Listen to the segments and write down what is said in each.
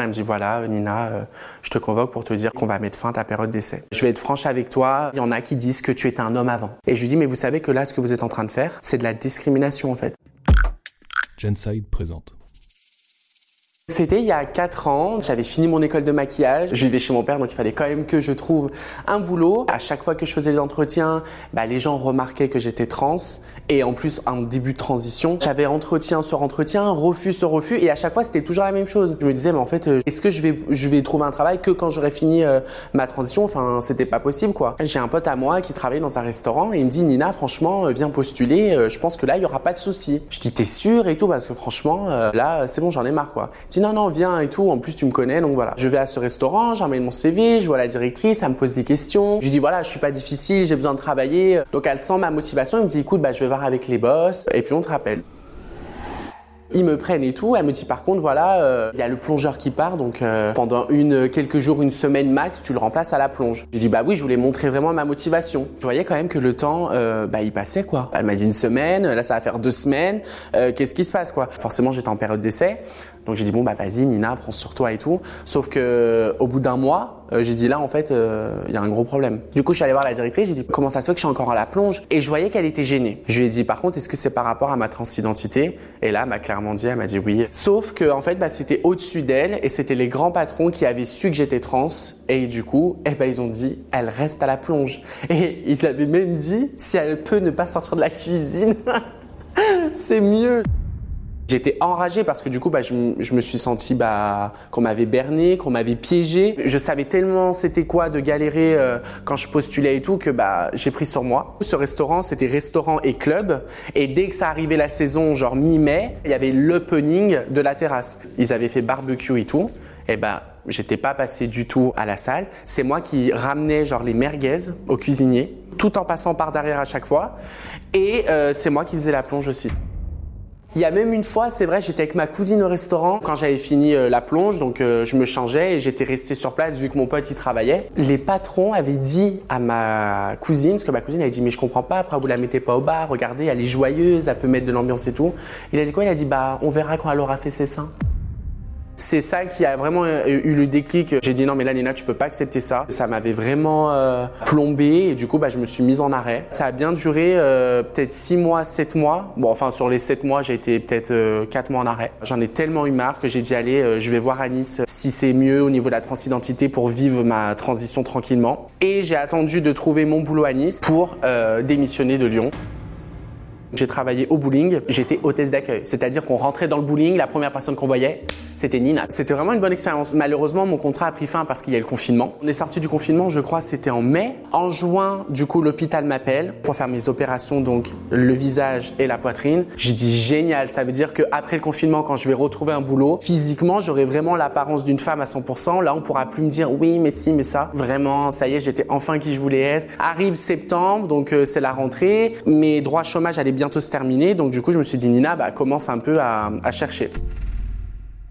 Elle me dit voilà, Nina, euh, je te convoque pour te dire qu'on va mettre fin à ta période d'essai. Je vais être franche avec toi. Il y en a qui disent que tu étais un homme avant. Et je lui dis mais vous savez que là, ce que vous êtes en train de faire, c'est de la discrimination en fait. Présente. C'était il y a 4 ans, j'avais fini mon école de maquillage, je vivais chez mon père donc il fallait quand même que je trouve un boulot. À chaque fois que je faisais les entretiens, bah, les gens remarquaient que j'étais trans et en plus en début de transition, j'avais entretien sur entretien, refus sur refus et à chaque fois c'était toujours la même chose. Je me disais mais en fait euh, est-ce que je vais je vais trouver un travail que quand j'aurai fini euh, ma transition? Enfin, c'était pas possible quoi. J'ai un pote à moi qui travaille dans un restaurant et il me dit Nina, franchement, euh, viens postuler, je pense que là il y aura pas de souci. Je dis t'es sûr et tout? Parce que franchement là c'est bon, j'en ai marre quoi non, non, viens et tout. En plus, tu me connais. Donc voilà. Je vais à ce restaurant, j'emmène mon CV, je vois la directrice, elle me pose des questions. Je lui dis voilà, je suis pas difficile, j'ai besoin de travailler. Donc elle sent ma motivation. Elle me dit écoute, bah, je vais voir avec les boss et puis on te rappelle. Ils me prennent et tout. Elle me dit par contre voilà, euh, il y a le plongeur qui part donc euh, pendant une quelques jours, une semaine max, tu le remplaces à la plonge. J'ai dit bah oui, je voulais montrer vraiment ma motivation. Je voyais quand même que le temps euh, bah il passait quoi. Elle m'a dit une semaine, là ça va faire deux semaines. Qu'est-ce qui se passe quoi? Forcément j'étais en période d'essai. Donc j'ai dit bon bah vas-y Nina, prends sur toi et tout. Sauf que au bout d'un mois, euh, j'ai dit là en fait euh, il y a un gros problème. Du coup je suis allé voir la directrice, j'ai dit comment ça se fait que je suis encore à la plonge? Et je voyais qu'elle était gênée. Je lui ai dit par contre est-ce que c'est par rapport à ma transidentité? Et là elle m'a clairement dit, elle m'a dit oui. Sauf que en fait bah, c'était au-dessus d'elle et c'était les grands patrons qui avaient su que j'étais trans et du coup eh ben ils ont dit elle reste à la plonge et ils avaient même dit si elle peut ne pas sortir de la cuisine c'est mieux. J'étais enragé parce que du coup, bah, je, me suis senti bah, qu'on m'avait berné, qu'on m'avait piégé. Je savais tellement c'était quoi de galérer euh, quand je postulais et tout que bah, j'ai pris sur moi. Ce restaurant, c'était restaurant et club. Et dès que ça arrivait la saison, genre mi-mai, il y avait l'opening de la terrasse. Ils avaient fait barbecue et tout. Et bah, j'étais pas passé du tout à la salle. C'est moi qui ramenais genre les merguez au cuisinier, tout en passant par derrière à chaque fois. Et euh, c'est moi qui faisais la plonge aussi. Il y a même une fois, c'est vrai, j'étais avec ma cousine au restaurant quand j'avais fini euh, la plonge, donc euh, je me changeais et j'étais resté sur place vu que mon pote y travaillait. Les patrons avaient dit à ma cousine, parce que ma cousine avait dit mais je comprends pas, après vous la mettez pas au bar, regardez, elle est joyeuse, elle peut mettre de l'ambiance et tout. Il a dit quoi? Il a dit bah on verra quand elle aura fait ses seins. C'est ça qui a vraiment euh, eu le déclic. J'ai dit non mais là Nina tu peux pas accepter ça. Ça m'avait vraiment euh, plombé et du coup bah, je me suis mise en arrêt. Ça a bien duré euh, peut-être 6 mois, 7 mois. Bon enfin sur les 7 mois j'ai été peut-être 4 mois en arrêt. J'en ai tellement eu marre que j'ai dit allez je vais voir à Nice si c'est mieux au niveau de la transidentité pour vivre ma transition tranquillement. Et j'ai attendu de trouver mon boulot à Nice pour démissionner de Lyon. J'ai travaillé au bowling, j'étais hôtesse d'accueil. C'est-à-dire qu'on rentrait dans le bowling, la première personne qu'on voyait, c'était Nina. C'était vraiment une bonne expérience. Malheureusement, mon contrat a pris fin parce qu'il y a eu le confinement. On est sorti du confinement, je crois, c'était en mai. En juin, du coup, l'hôpital m'appelle pour faire mes opérations, donc le visage et la poitrine. J'ai dit génial, ça veut dire qu'après le confinement, quand je vais retrouver un boulot, physiquement, j'aurai vraiment l'apparence d'une femme à 100%. Là, on pourra plus me dire oui, mais si, mais ça. Vraiment, ça y est, j'étais enfin qui je voulais être. Arrive septembre, donc euh, c'est la rentrée. Mes droits chômage allaient bientôt se terminer. Donc du coup, je me suis dit, Nina, bah, commence un peu à, à chercher.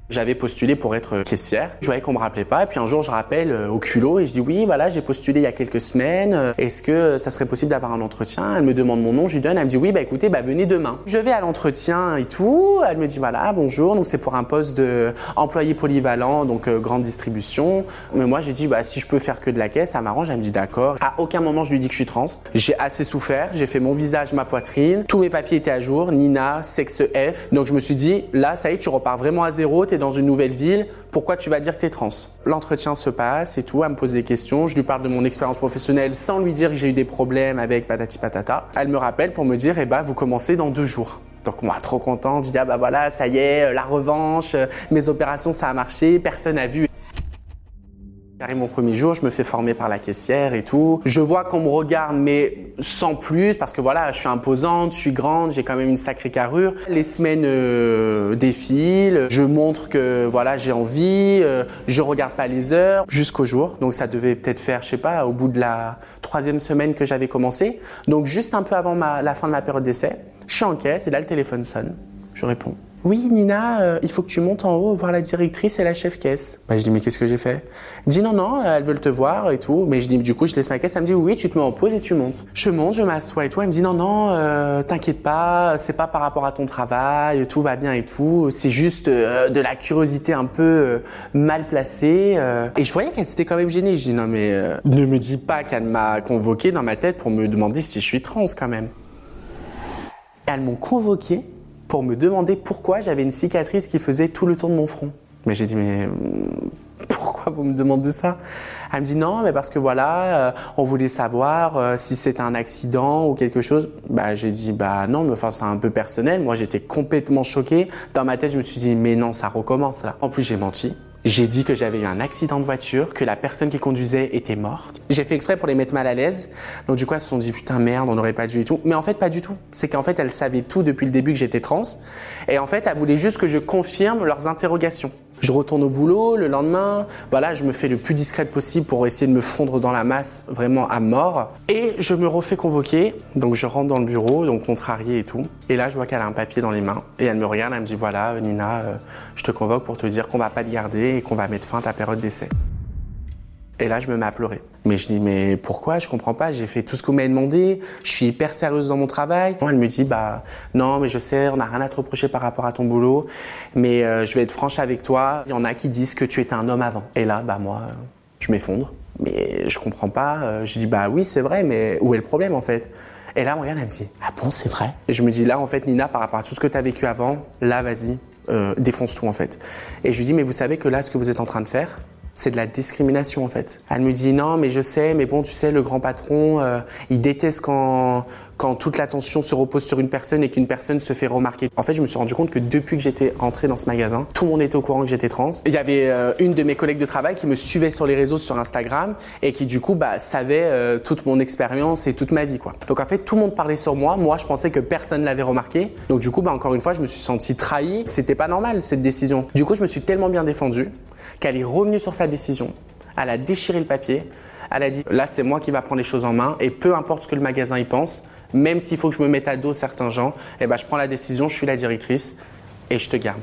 J'avais postulé pour être caissière. Je voyais qu'on me rappelait pas. Et puis un jour, je rappelle euh, au culot et je dis oui, voilà, j'ai postulé il y a quelques semaines. Euh, est-ce que ça serait possible d'avoir un entretien? Elle me demande mon nom, je lui donne. Elle me dit oui, bah écoutez, bah venez demain. Je vais à l'entretien et tout. Elle me dit voilà, bonjour. Donc c'est pour un poste de employé polyvalent, donc euh, grande distribution. Mais moi, j'ai dit bah si je peux faire que de la caisse, ça m'arrange. Elle me dit d'accord. À aucun moment, je lui dis que je suis trans. J'ai assez souffert. J'ai fait mon visage, ma poitrine. Tous mes papiers étaient à jour. Nina, sexe F. Donc je me suis dit là, ça y est, tu repars vraiment à zéro dans une nouvelle ville, pourquoi tu vas dire que tu trans? L'entretien se passe et tout, elle me pose des questions, je lui parle de mon expérience professionnelle sans lui dire que j'ai eu des problèmes avec patati patata. Elle me rappelle pour me dire, eh bah, vous commencez dans deux jours. Donc moi, trop content, je dis, ah bah voilà, ça y est, la revanche, mes opérations, ça a marché, personne n'a vu. J'arrive mon premier jour, je me fais former par la caissière et tout. Je vois qu'on me regarde, mais sans plus, parce que voilà, je suis imposante, je suis grande, j'ai quand même une sacrée carrure. Les semaines euh, défilent, je montre que voilà, j'ai envie, euh, je regarde pas les heures, jusqu'au jour. Donc ça devait peut-être faire, je sais pas, au bout de la troisième semaine que j'avais commencé. Donc juste un peu avant la fin de ma période d'essai, je suis en caisse et là le téléphone sonne. Je réponds. Oui Nina, euh, il faut que tu montes en haut voir la directrice et la chef caisse. Bah, je dis mais qu'est-ce que j'ai fait? Il me dit non non, elles veulent te voir et tout. Mais je dis du coup je laisse ma caisse. Elle me dit oui, tu te mets en pause et tu montes. Je monte, je m'assois et tout. Elle me dit non non, euh, t'inquiète pas, c'est pas par rapport à ton travail, tout va bien et tout. C'est juste euh, de la curiosité un peu mal placée. Et je voyais qu'elle s'était quand même gênée. Je dis non mais ne me dis pas qu'elle m'a convoqué dans ma tête pour me demander si je suis trans quand même. Elles m'ont convoqué pour me demander pourquoi j'avais une cicatrice qui faisait tout le tour de mon front. Mais j'ai dit, mais hum, pourquoi vous me demandez ça? Elle me dit, non, mais parce que voilà, euh, on voulait savoir euh, si c'était un accident ou quelque chose. Bah, j'ai dit, bah non, mais enfin, c'est un peu personnel. Moi, j'étais complètement choqué. Dans ma tête, je me suis dit, mais non, ça recommence là. En plus, j'ai menti. J'ai dit que j'avais eu un accident de voiture, que la personne qui conduisait était morte. J'ai fait exprès pour les mettre mal à l'aise. Donc du coup, elles se sont dit putain merde, on n'aurait pas dû et tout. Mais en fait, pas du tout. C'est qu'en fait, elles savaient tout depuis le début que j'étais trans. Et en fait, elles voulaient juste que je confirme leurs interrogations. Je retourne au boulot le lendemain. Voilà, je me fais le plus discrète possible pour essayer de me fondre dans la masse vraiment à mort. Et je me refais convoquer. Donc je rentre dans le bureau, donc contrarié et tout. Et là, je vois qu'elle a un papier dans les mains. Et elle me regarde, elle me dit voilà, Nina, euh, je te convoque pour te dire qu'on va pas te garder et qu'on va mettre fin à ta période d'essai. Et là, je me mets à pleurer. Mais je dis, mais pourquoi? Je comprends pas. J'ai fait tout ce vous m'avez demandé. Je suis hyper sérieuse dans mon travail. Elle me dit, bah non, mais je sais, on n'a rien à te reprocher par rapport à ton boulot. Mais euh, je vais être franche avec toi. Il y en a qui disent que tu étais un homme avant. Et là, bah moi, je m'effondre. Mais je comprends pas. Euh, Je dis, bah oui, c'est vrai, mais où est le problème en fait? Et là, on regarde, elle me dit, ah bon, c'est vrai? Et je me dis, là, en fait, Nina, par rapport à tout ce que tu as vécu avant, là, vas-y, euh, défonce tout en fait. Et je lui dis, mais vous savez que là, ce que vous êtes en train de faire, c'est de la discrimination en fait. Elle me dit non mais je sais mais bon tu sais le grand patron euh, il déteste quand quand toute l'attention se repose sur une personne et qu'une personne se fait remarquer. En fait je me suis rendu compte que depuis que j'étais rentré dans ce magasin tout le monde était au courant que j'étais trans. Il y avait euh, une de mes collègues de travail qui me suivait sur les réseaux sur Instagram et qui du coup bah savait euh, toute mon expérience et toute ma vie quoi. Donc en fait tout le monde parlait sur moi. Moi je pensais que personne l'avait remarqué. Donc du coup bah encore une fois je me suis senti trahi. C'était pas normal cette décision. Du coup je me suis tellement bien défendu qu'elle est revenue sur sa décision, elle a déchiré le papier, elle a dit là c'est moi qui va prendre les choses en main et peu importe ce que le magasin y pense, même s'il faut que je me mette à dos certains gens, eh ben, je prends la décision, je suis la directrice et je te garde.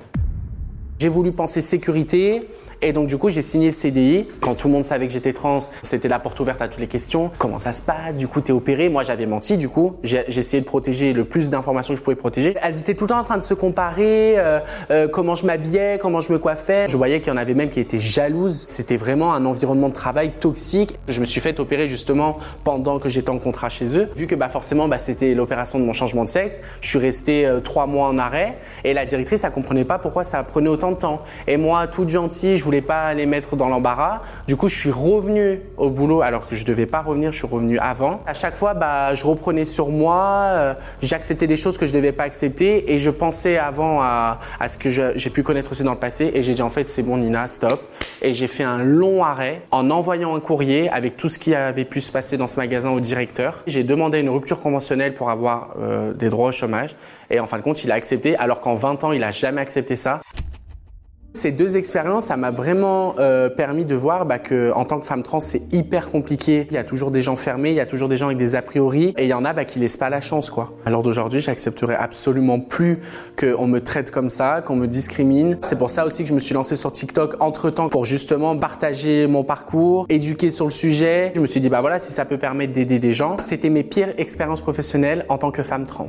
J'ai voulu penser sécurité et donc du coup j'ai signé le CDI. Quand tout le monde savait que j'étais trans, c'était la porte ouverte à toutes les questions. Comment ça se passe? Du coup t'es opéré. Moi j'avais menti. Du coup j'ai essayé de protéger le plus d'informations que je pouvais protéger. Elles étaient tout le temps en train de se comparer. euh, euh, comment je m'habillais, comment je me coiffais. Je voyais qu'il y en avait même qui étaient jalouses. C'était vraiment un environnement de travail toxique. Je me suis fait opérer justement pendant que j'étais en contrat chez eux. Vu que bah forcément bah, c'était l'opération de mon changement de sexe, je suis resté euh, trois mois en arrêt et la directrice elle comprenait pas pourquoi ça prenait autant de temps. Et moi toute gentille, je voulais pas les mettre dans l'embarras. Du coup je suis revenu au boulot alors que je devais pas revenir, je suis revenu avant. À chaque fois bah je reprenais sur moi, euh, j'acceptais des choses que je devais pas accepter et je pensais avant à, ce que je- j'ai pu connaître aussi dans le passé et j'ai dit en fait c'est bon Nina stop et j'ai fait un long arrêt en envoyant un courrier avec tout ce qui avait pu se passer dans ce magasin au directeur. J'ai demandé une rupture conventionnelle pour avoir euh, des droits au chômage et en fin de compte il a accepté alors qu'en 20 ans il a jamais accepté ça. Ces deux expériences, ça m'a vraiment euh, permis de voir bah, que en tant que femme trans, c'est hyper compliqué. Il y a toujours des gens fermés, il y a toujours des gens avec des a priori, et il y en a bah, qui laissent pas la chance, quoi. Alors d'aujourd'hui, j'accepterai absolument plus qu'on me traite comme ça, qu'on me discrimine. C'est pour ça aussi que je me suis lancé sur TikTok entre temps pour justement partager mon parcours, éduquer sur le sujet. Je me suis dit bah voilà, si ça peut permettre d'aider des gens, c'était mes pires expériences professionnelles en tant que femme trans.